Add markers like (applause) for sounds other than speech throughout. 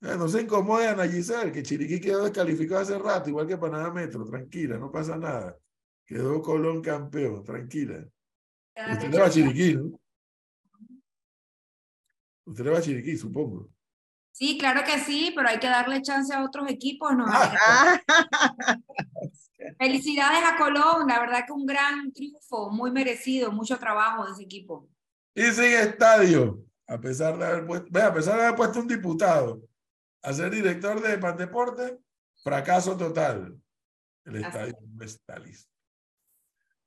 Eh, no se incomode Ana Giselle, que Chiriquí quedó descalificado hace rato, igual que Panamá Metro, tranquila, no pasa nada. Quedó Colón campeón, tranquila. Usted le va a Chiriquí, ¿no? Usted le va a Chiriquí, supongo. Sí, claro que sí, pero hay que darle chance a otros equipos. ¿no? (laughs) Felicidades a Colón, la verdad que un gran triunfo, muy merecido, mucho trabajo de ese equipo. Y sin estadio, a pesar de haber puesto, a pesar de haber puesto un diputado a ser director de Pandeporte, fracaso total. El estadio no está listo.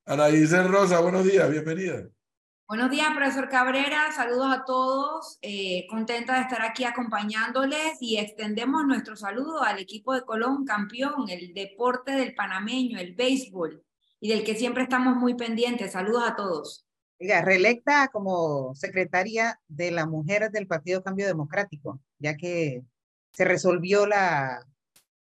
Ana Giselle Rosa, buenos días, bienvenida. Buenos días, profesor Cabrera. Saludos a todos. Eh, contenta de estar aquí acompañándoles y extendemos nuestro saludo al equipo de Colón, campeón, el deporte del panameño, el béisbol, y del que siempre estamos muy pendientes. Saludos a todos. reelecta como secretaria de la mujer del Partido Cambio Democrático, ya que se resolvió la,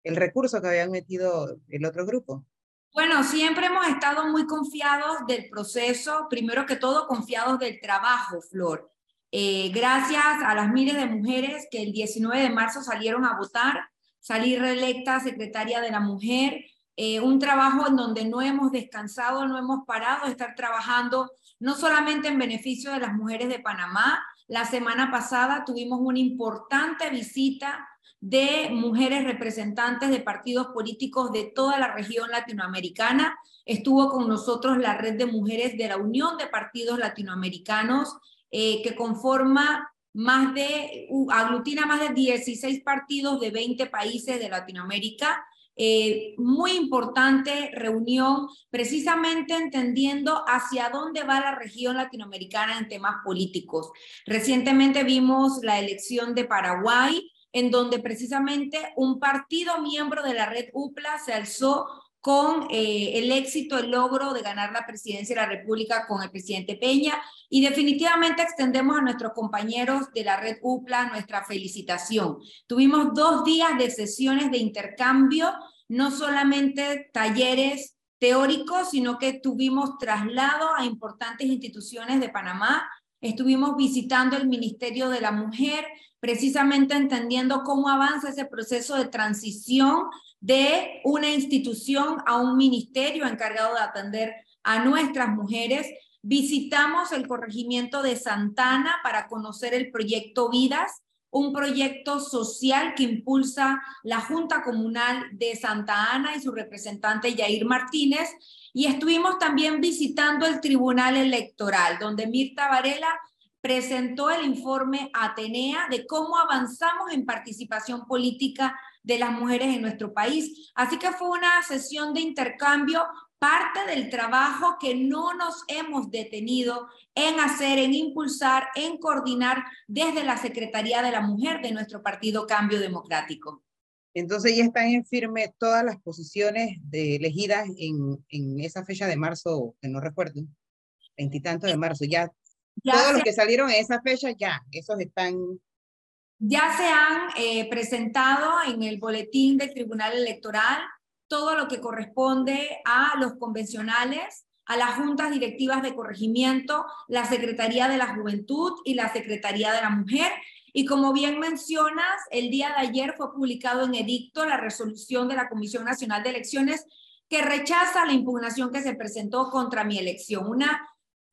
el recurso que habían metido el otro grupo. Bueno, siempre hemos estado muy confiados del proceso, primero que todo confiados del trabajo, Flor. Eh, gracias a las miles de mujeres que el 19 de marzo salieron a votar, salí reelecta secretaria de la mujer, eh, un trabajo en donde no hemos descansado, no hemos parado de estar trabajando, no solamente en beneficio de las mujeres de Panamá. La semana pasada tuvimos una importante visita de mujeres representantes de partidos políticos de toda la región latinoamericana. Estuvo con nosotros la red de mujeres de la Unión de Partidos Latinoamericanos, eh, que conforma más de, aglutina más de 16 partidos de 20 países de Latinoamérica. Eh, muy importante reunión, precisamente entendiendo hacia dónde va la región latinoamericana en temas políticos. Recientemente vimos la elección de Paraguay, en donde precisamente un partido miembro de la red UPLA se alzó con eh, el éxito, el logro de ganar la presidencia de la República con el presidente Peña. Y definitivamente extendemos a nuestros compañeros de la red UPLA nuestra felicitación. Tuvimos dos días de sesiones de intercambio, no solamente talleres teóricos, sino que tuvimos traslado a importantes instituciones de Panamá. Estuvimos visitando el Ministerio de la Mujer, precisamente entendiendo cómo avanza ese proceso de transición de una institución a un ministerio encargado de atender a nuestras mujeres. Visitamos el corregimiento de Santana para conocer el proyecto Vidas, un proyecto social que impulsa la Junta Comunal de Santa Ana y su representante Yair Martínez. Y estuvimos también visitando el Tribunal Electoral, donde Mirta Varela presentó el informe Atenea de cómo avanzamos en participación política de las mujeres en nuestro país. Así que fue una sesión de intercambio, parte del trabajo que no nos hemos detenido en hacer, en impulsar, en coordinar desde la Secretaría de la Mujer de nuestro partido Cambio Democrático. Entonces ya están en firme todas las posiciones de, elegidas en, en esa fecha de marzo, que no recuerdo, veintitantos de marzo, ya todos los que salieron en esa fecha ya, esos están... Ya se han eh, presentado en el boletín del Tribunal Electoral todo lo que corresponde a los convencionales, a las juntas directivas de corregimiento, la Secretaría de la Juventud y la Secretaría de la Mujer. Y como bien mencionas, el día de ayer fue publicado en edicto la resolución de la Comisión Nacional de Elecciones que rechaza la impugnación que se presentó contra mi elección. Una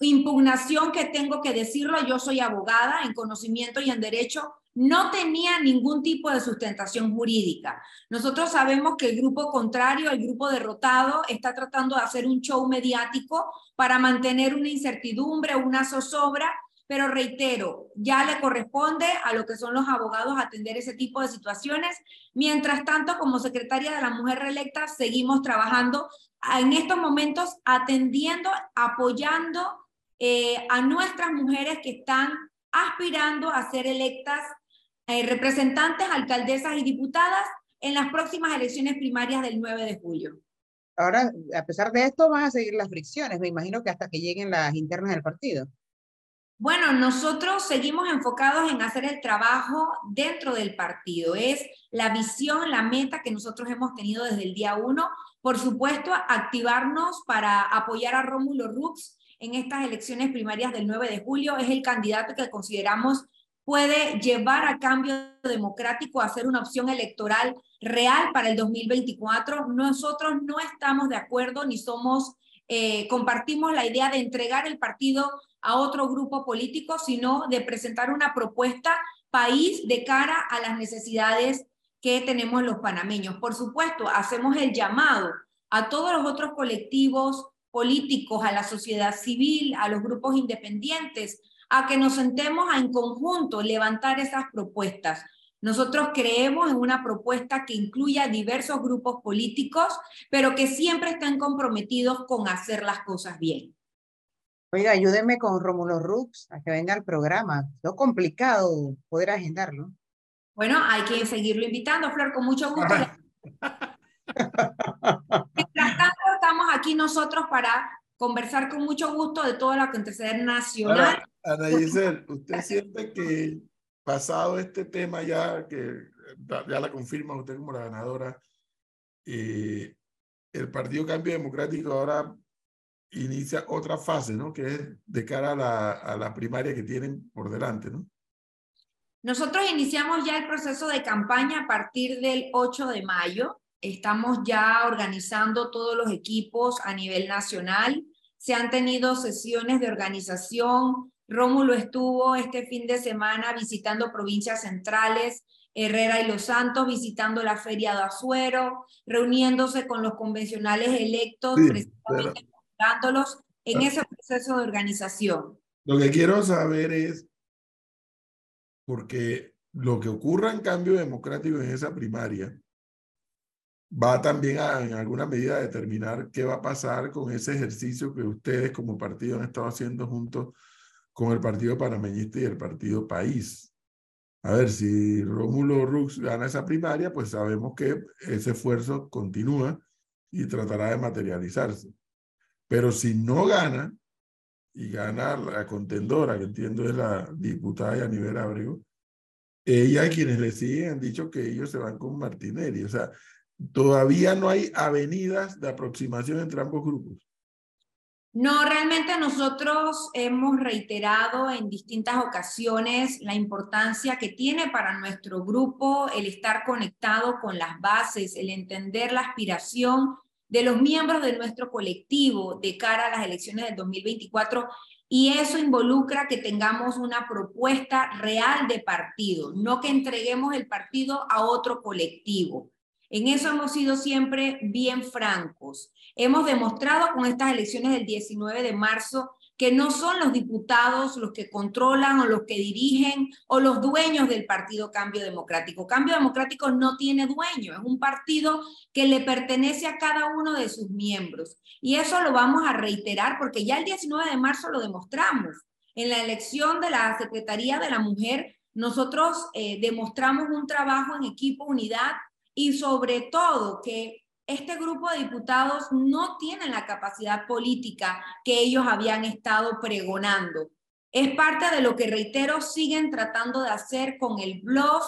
impugnación que tengo que decirlo, yo soy abogada en conocimiento y en derecho, no tenía ningún tipo de sustentación jurídica. Nosotros sabemos que el grupo contrario, el grupo derrotado, está tratando de hacer un show mediático para mantener una incertidumbre, una zozobra, pero reitero, ya le corresponde a lo que son los abogados atender ese tipo de situaciones. Mientras tanto, como secretaria de la mujer reelecta, seguimos trabajando en estos momentos atendiendo, apoyando eh, a nuestras mujeres que están aspirando a ser electas eh, representantes, alcaldesas y diputadas en las próximas elecciones primarias del 9 de julio. Ahora, a pesar de esto, van a seguir las fricciones, me imagino que hasta que lleguen las internas del partido. Bueno, nosotros seguimos enfocados en hacer el trabajo dentro del partido. Es la visión, la meta que nosotros hemos tenido desde el día uno. Por supuesto, activarnos para apoyar a Rómulo Rux en estas elecciones primarias del 9 de julio. Es el candidato que consideramos puede llevar a cambio democrático a ser una opción electoral real para el 2024. Nosotros no estamos de acuerdo ni somos, eh, compartimos la idea de entregar el partido a otro grupo político, sino de presentar una propuesta país de cara a las necesidades que tenemos los panameños. Por supuesto, hacemos el llamado a todos los otros colectivos políticos, a la sociedad civil, a los grupos independientes, a que nos sentemos a en conjunto levantar esas propuestas. Nosotros creemos en una propuesta que incluya diversos grupos políticos, pero que siempre estén comprometidos con hacer las cosas bien. Oiga, ayúdeme con Rómulo Rux a que venga al programa. Es complicado poder agendarlo. Bueno, hay que seguirlo invitando, Flor, con mucho gusto. (laughs) Estamos aquí nosotros para conversar con mucho gusto de todo lo acontecer nacional. Ana Giselle, ¿usted siente que pasado este tema ya, que ya la confirma usted como la ganadora, eh, el Partido Cambio Democrático ahora inicia otra fase, ¿no? Que es de cara a la, a la primaria que tienen por delante, ¿no? Nosotros iniciamos ya el proceso de campaña a partir del 8 de mayo. Estamos ya organizando todos los equipos a nivel nacional. Se han tenido sesiones de organización. Rómulo estuvo este fin de semana visitando provincias centrales, Herrera y Los Santos, visitando la Feria de Azuero, reuniéndose con los convencionales electos, precisamente dándolos en ah. ese proceso de organización. Lo que quiero saber es porque lo que ocurra en cambio democrático en esa primaria va también a, en alguna medida a determinar qué va a pasar con ese ejercicio que ustedes como partido han estado haciendo junto con el Partido Panameñista y el Partido País. A ver, si Rómulo Rux gana esa primaria, pues sabemos que ese esfuerzo continúa y tratará de materializarse. Pero si no gana, y gana la contendora, que entiendo es la diputada nivel Abrego, ella y quienes le siguen han dicho que ellos se van con Martinelli. O sea, todavía no hay avenidas de aproximación entre ambos grupos. No, realmente nosotros hemos reiterado en distintas ocasiones la importancia que tiene para nuestro grupo el estar conectado con las bases, el entender la aspiración de los miembros de nuestro colectivo de cara a las elecciones del 2024 y eso involucra que tengamos una propuesta real de partido, no que entreguemos el partido a otro colectivo. En eso hemos sido siempre bien francos. Hemos demostrado con estas elecciones del 19 de marzo que no son los diputados los que controlan o los que dirigen o los dueños del partido Cambio Democrático. Cambio Democrático no tiene dueño, es un partido que le pertenece a cada uno de sus miembros. Y eso lo vamos a reiterar porque ya el 19 de marzo lo demostramos. En la elección de la Secretaría de la Mujer, nosotros eh, demostramos un trabajo en equipo, unidad y sobre todo que este grupo de diputados no tienen la capacidad política que ellos habían estado pregonando. Es parte de lo que, reitero, siguen tratando de hacer con el bluff,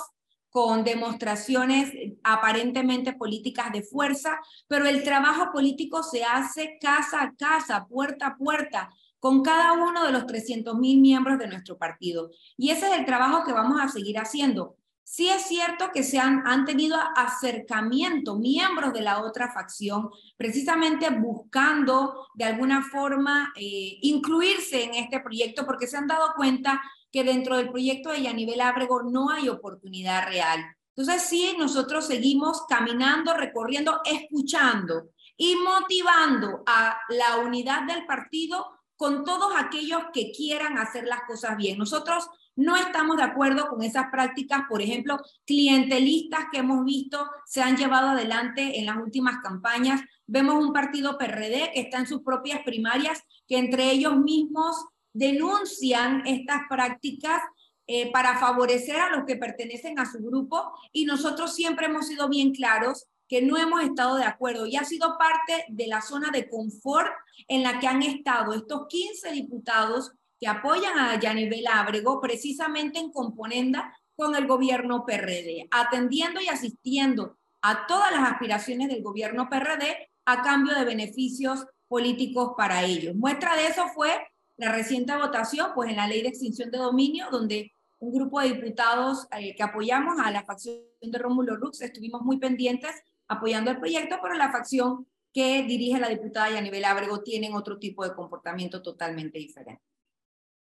con demostraciones aparentemente políticas de fuerza, pero el trabajo político se hace casa a casa, puerta a puerta, con cada uno de los 300 mil miembros de nuestro partido. Y ese es el trabajo que vamos a seguir haciendo. Sí es cierto que se han, han tenido acercamiento miembros de la otra facción, precisamente buscando de alguna forma eh, incluirse en este proyecto, porque se han dado cuenta que dentro del proyecto de Yanivel Ábrego no hay oportunidad real. Entonces sí, nosotros seguimos caminando, recorriendo, escuchando y motivando a la unidad del partido con todos aquellos que quieran hacer las cosas bien. Nosotros no estamos de acuerdo con esas prácticas, por ejemplo, clientelistas que hemos visto se han llevado adelante en las últimas campañas. Vemos un partido PRD que está en sus propias primarias, que entre ellos mismos denuncian estas prácticas eh, para favorecer a los que pertenecen a su grupo y nosotros siempre hemos sido bien claros que no hemos estado de acuerdo y ha sido parte de la zona de confort en la que han estado estos 15 diputados que apoyan a Yanivel Ábrego precisamente en componenda con el gobierno PRD, atendiendo y asistiendo a todas las aspiraciones del gobierno PRD a cambio de beneficios políticos para ellos. Muestra de eso fue la reciente votación, pues en la ley de extinción de dominio, donde un grupo de diputados eh, que apoyamos a la facción de Rómulo Rux, estuvimos muy pendientes apoyando el proyecto, pero la facción que dirige la diputada Yanibel Ábrego tienen otro tipo de comportamiento totalmente diferente.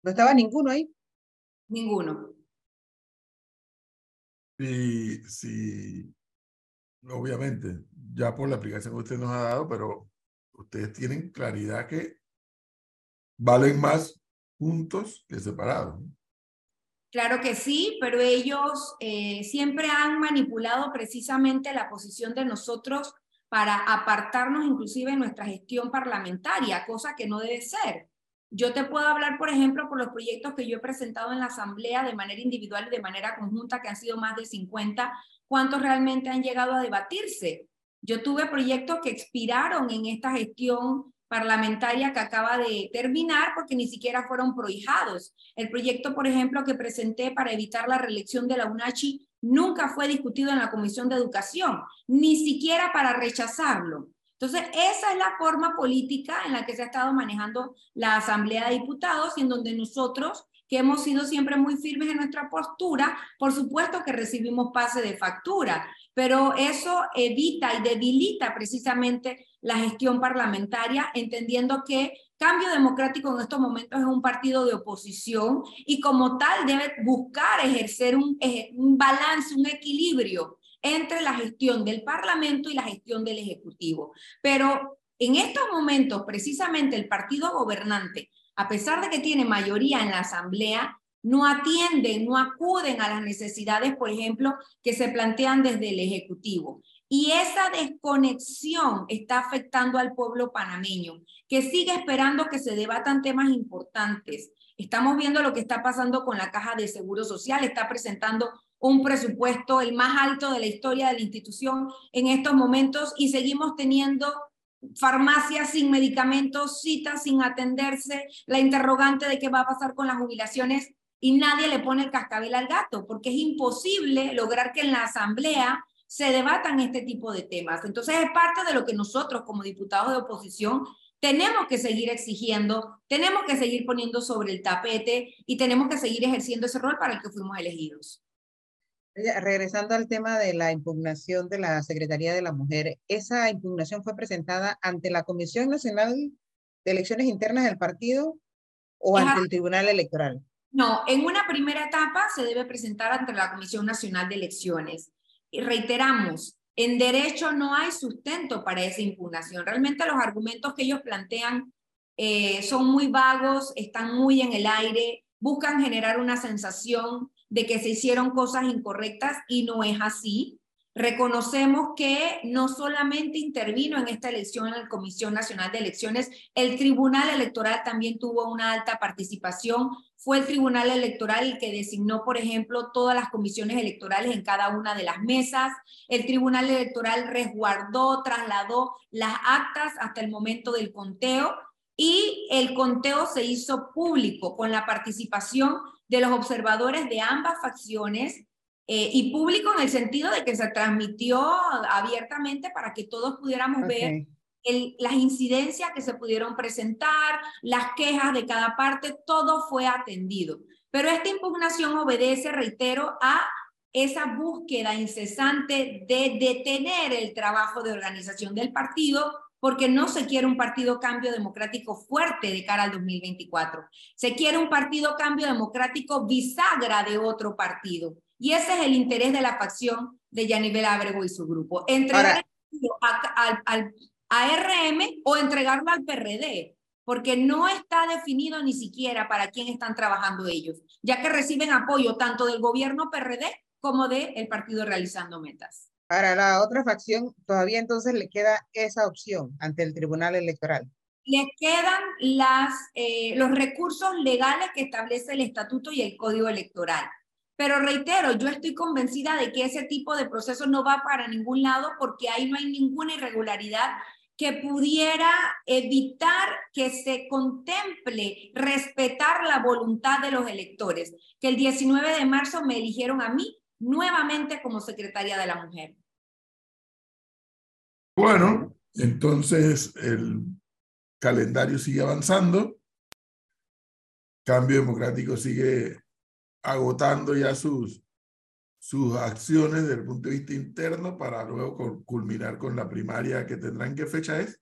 ¿No estaba ninguno ahí? Ninguno. Sí, sí, obviamente, ya por la aplicación que usted nos ha dado, pero ustedes tienen claridad que valen más juntos que separados. Claro que sí, pero ellos eh, siempre han manipulado precisamente la posición de nosotros para apartarnos inclusive en nuestra gestión parlamentaria, cosa que no debe ser. Yo te puedo hablar, por ejemplo, por los proyectos que yo he presentado en la Asamblea de manera individual y de manera conjunta, que han sido más de 50, cuántos realmente han llegado a debatirse. Yo tuve proyectos que expiraron en esta gestión parlamentaria que acaba de terminar porque ni siquiera fueron prohijados. El proyecto, por ejemplo, que presenté para evitar la reelección de la UNACHI nunca fue discutido en la Comisión de Educación, ni siquiera para rechazarlo. Entonces, esa es la forma política en la que se ha estado manejando la Asamblea de Diputados y en donde nosotros, que hemos sido siempre muy firmes en nuestra postura, por supuesto que recibimos pase de factura, pero eso evita y debilita precisamente la gestión parlamentaria, entendiendo que Cambio Democrático en estos momentos es un partido de oposición y como tal debe buscar ejercer un, un balance, un equilibrio entre la gestión del Parlamento y la gestión del Ejecutivo. Pero en estos momentos, precisamente el partido gobernante, a pesar de que tiene mayoría en la Asamblea, no atienden, no acuden a las necesidades, por ejemplo, que se plantean desde el Ejecutivo. Y esa desconexión está afectando al pueblo panameño, que sigue esperando que se debatan temas importantes. Estamos viendo lo que está pasando con la Caja de Seguro Social, está presentando un presupuesto el más alto de la historia de la institución en estos momentos y seguimos teniendo farmacias sin medicamentos, citas sin atenderse, la interrogante de qué va a pasar con las jubilaciones y nadie le pone el cascabel al gato, porque es imposible lograr que en la asamblea se debatan este tipo de temas. Entonces es parte de lo que nosotros como diputados de oposición tenemos que seguir exigiendo, tenemos que seguir poniendo sobre el tapete y tenemos que seguir ejerciendo ese rol para el que fuimos elegidos. Regresando al tema de la impugnación de la Secretaría de la Mujer, esa impugnación fue presentada ante la Comisión Nacional de Elecciones Internas del partido o ante el Tribunal Electoral. No, en una primera etapa se debe presentar ante la Comisión Nacional de Elecciones. Y reiteramos, en derecho no hay sustento para esa impugnación. Realmente los argumentos que ellos plantean eh, son muy vagos, están muy en el aire, buscan generar una sensación de que se hicieron cosas incorrectas y no es así. Reconocemos que no solamente intervino en esta elección en la Comisión Nacional de Elecciones, el Tribunal Electoral también tuvo una alta participación. Fue el Tribunal Electoral el que designó, por ejemplo, todas las comisiones electorales en cada una de las mesas. El Tribunal Electoral resguardó, trasladó las actas hasta el momento del conteo y el conteo se hizo público con la participación de los observadores de ambas facciones eh, y público en el sentido de que se transmitió abiertamente para que todos pudiéramos ver las incidencias que se pudieron presentar, las quejas de cada parte, todo fue atendido. Pero esta impugnación obedece, reitero, a esa búsqueda incesante de detener el trabajo de organización del partido porque no se quiere un partido cambio democrático fuerte de cara al 2024. Se quiere un partido cambio democrático bisagra de otro partido. Y ese es el interés de la facción de Yanibel Ábrego y su grupo. Entregar al, ARM o entregarlo al PRD, porque no está definido ni siquiera para quién están trabajando ellos, ya que reciben apoyo tanto del gobierno PRD como del el partido realizando metas. Para la otra facción, todavía entonces le queda esa opción ante el Tribunal Electoral. Le quedan las, eh, los recursos legales que establece el estatuto y el código electoral. Pero reitero, yo estoy convencida de que ese tipo de proceso no va para ningún lado porque ahí no hay ninguna irregularidad que pudiera evitar que se contemple respetar la voluntad de los electores, que el 19 de marzo me eligieron a mí nuevamente como secretaria de la mujer. Bueno, entonces el calendario sigue avanzando, Cambio Democrático sigue agotando ya sus, sus acciones desde el punto de vista interno para luego culminar con la primaria que tendrán. ¿Qué fecha es?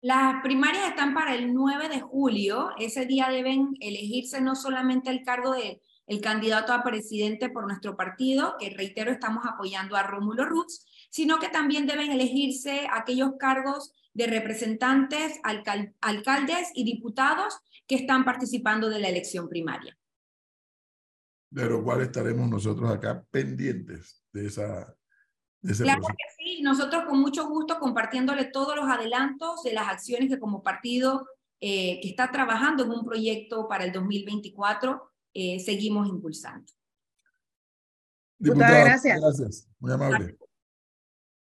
Las primarias están para el 9 de julio. Ese día deben elegirse no solamente el cargo de el candidato a presidente por nuestro partido, que reitero estamos apoyando a Rómulo Ruz, sino que también deben elegirse aquellos cargos de representantes, alcaldes y diputados que están participando de la elección primaria. De lo cual estaremos nosotros acá pendientes de esa claro que sí, nosotros con mucho gusto compartiéndole todos los adelantos de las acciones que como partido eh, que está trabajando en un proyecto para el 2024 eh, seguimos impulsando. Muchas gracias. Gracias, muy amable.